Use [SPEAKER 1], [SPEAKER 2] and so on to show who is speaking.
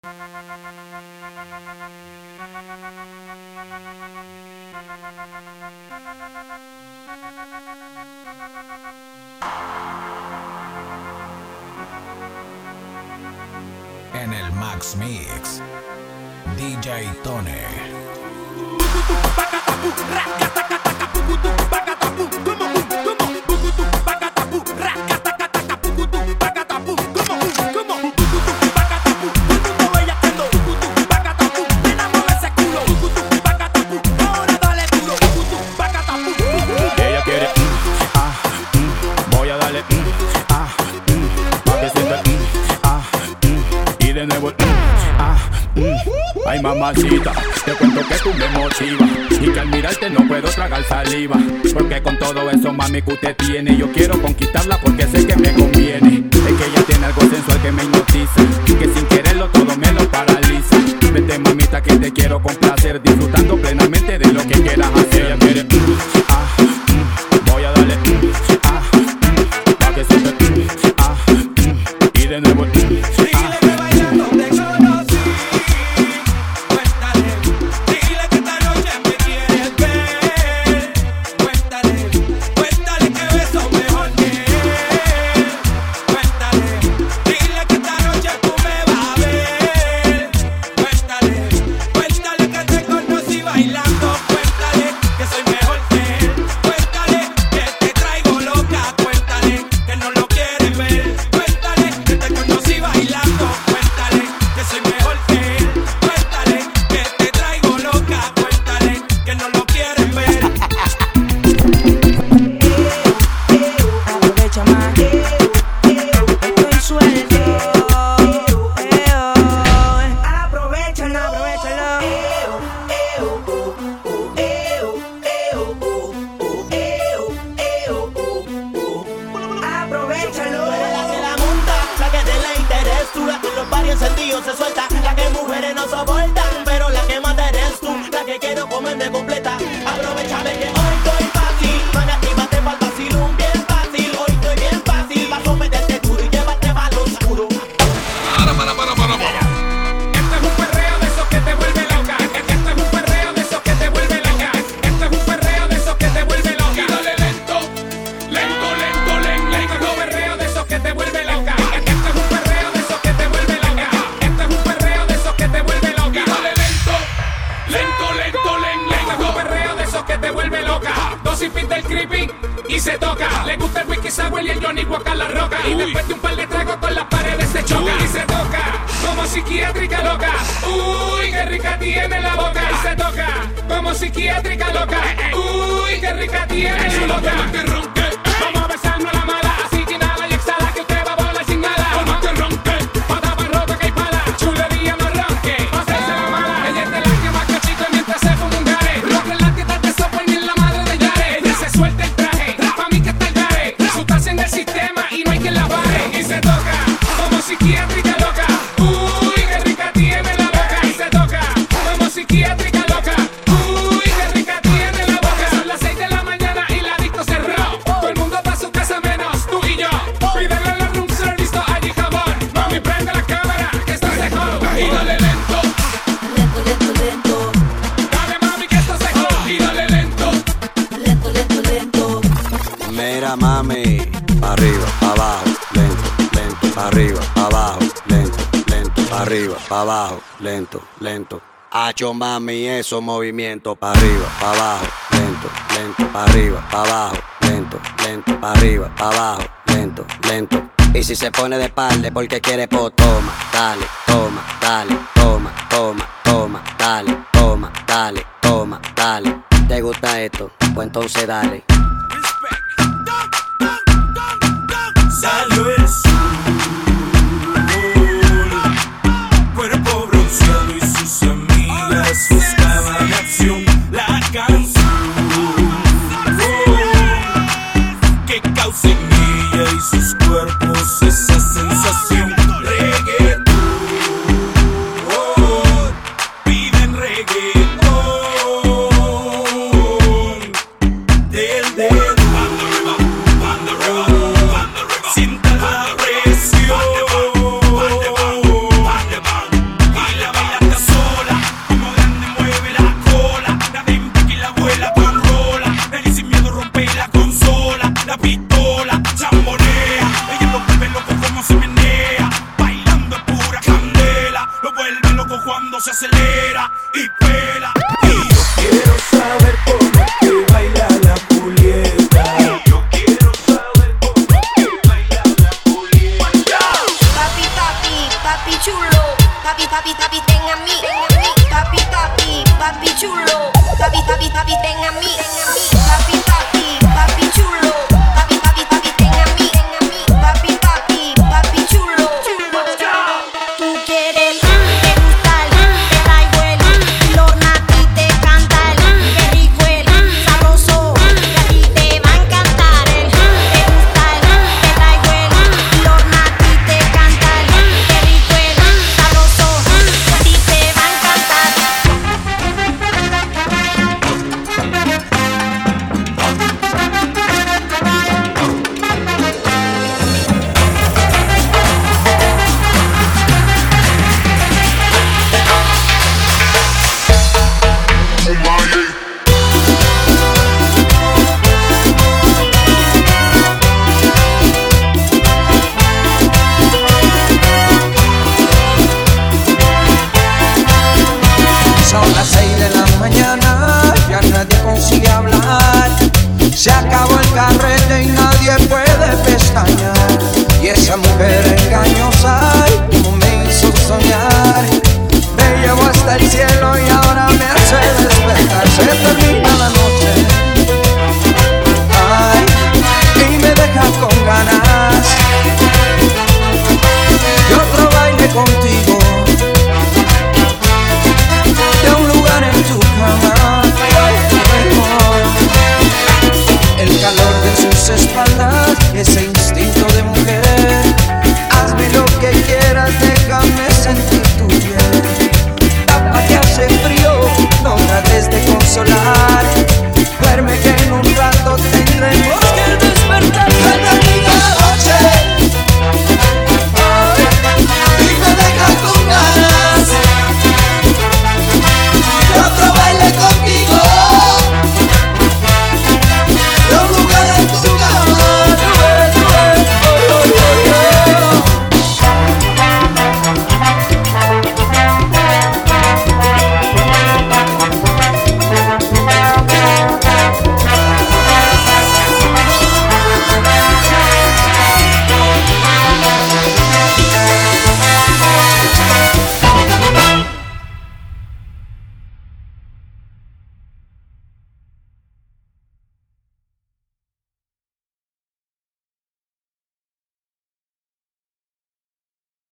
[SPEAKER 1] En el Max Mix, DJ Tone.
[SPEAKER 2] Ay mamacita, te cuento que tú me motivas Y que al mirarte no puedo tragar saliva Porque con todo eso mami que usted tiene Yo quiero conquistarla porque sé que me conviene. Es que ella tiene algo sensual que me hipnotiza y Que sin quererlo todo me lo paraliza. Vete mamita que te quiero complacer
[SPEAKER 3] Disfruta comerme completa.
[SPEAKER 4] creepy y se toca. Le gusta el whisky sour y el Johnny Walker la roca. Y después de un par de tragos con las paredes se choca. Y se toca como psiquiátrica loca. Uy, qué rica tiene la boca. Y se toca como psiquiátrica loca. Uy, qué rica tiene su
[SPEAKER 5] loca.
[SPEAKER 6] Mira mami, pa arriba, pa abajo, lento, lento, pa arriba, pa abajo, lento, lento, pa arriba, pa abajo, lento, lento. Hacho mami, esos movimientos pa arriba, pa abajo, lento, lento, pa arriba, pa abajo, lento, lento, pa arriba, pa abajo, lento, lento. Y si se pone de espalda porque quiere po, toma, dale, toma, dale, toma, toma, toma, dale, toma, dale, toma, dale. ¿Te gusta esto? Pues entonces dale.
[SPEAKER 7] Papi, papi, ten a mí. Papi, papi, papi chulo. Papi, papi, papi, ten a mí. Papi, papi chulo. mujer.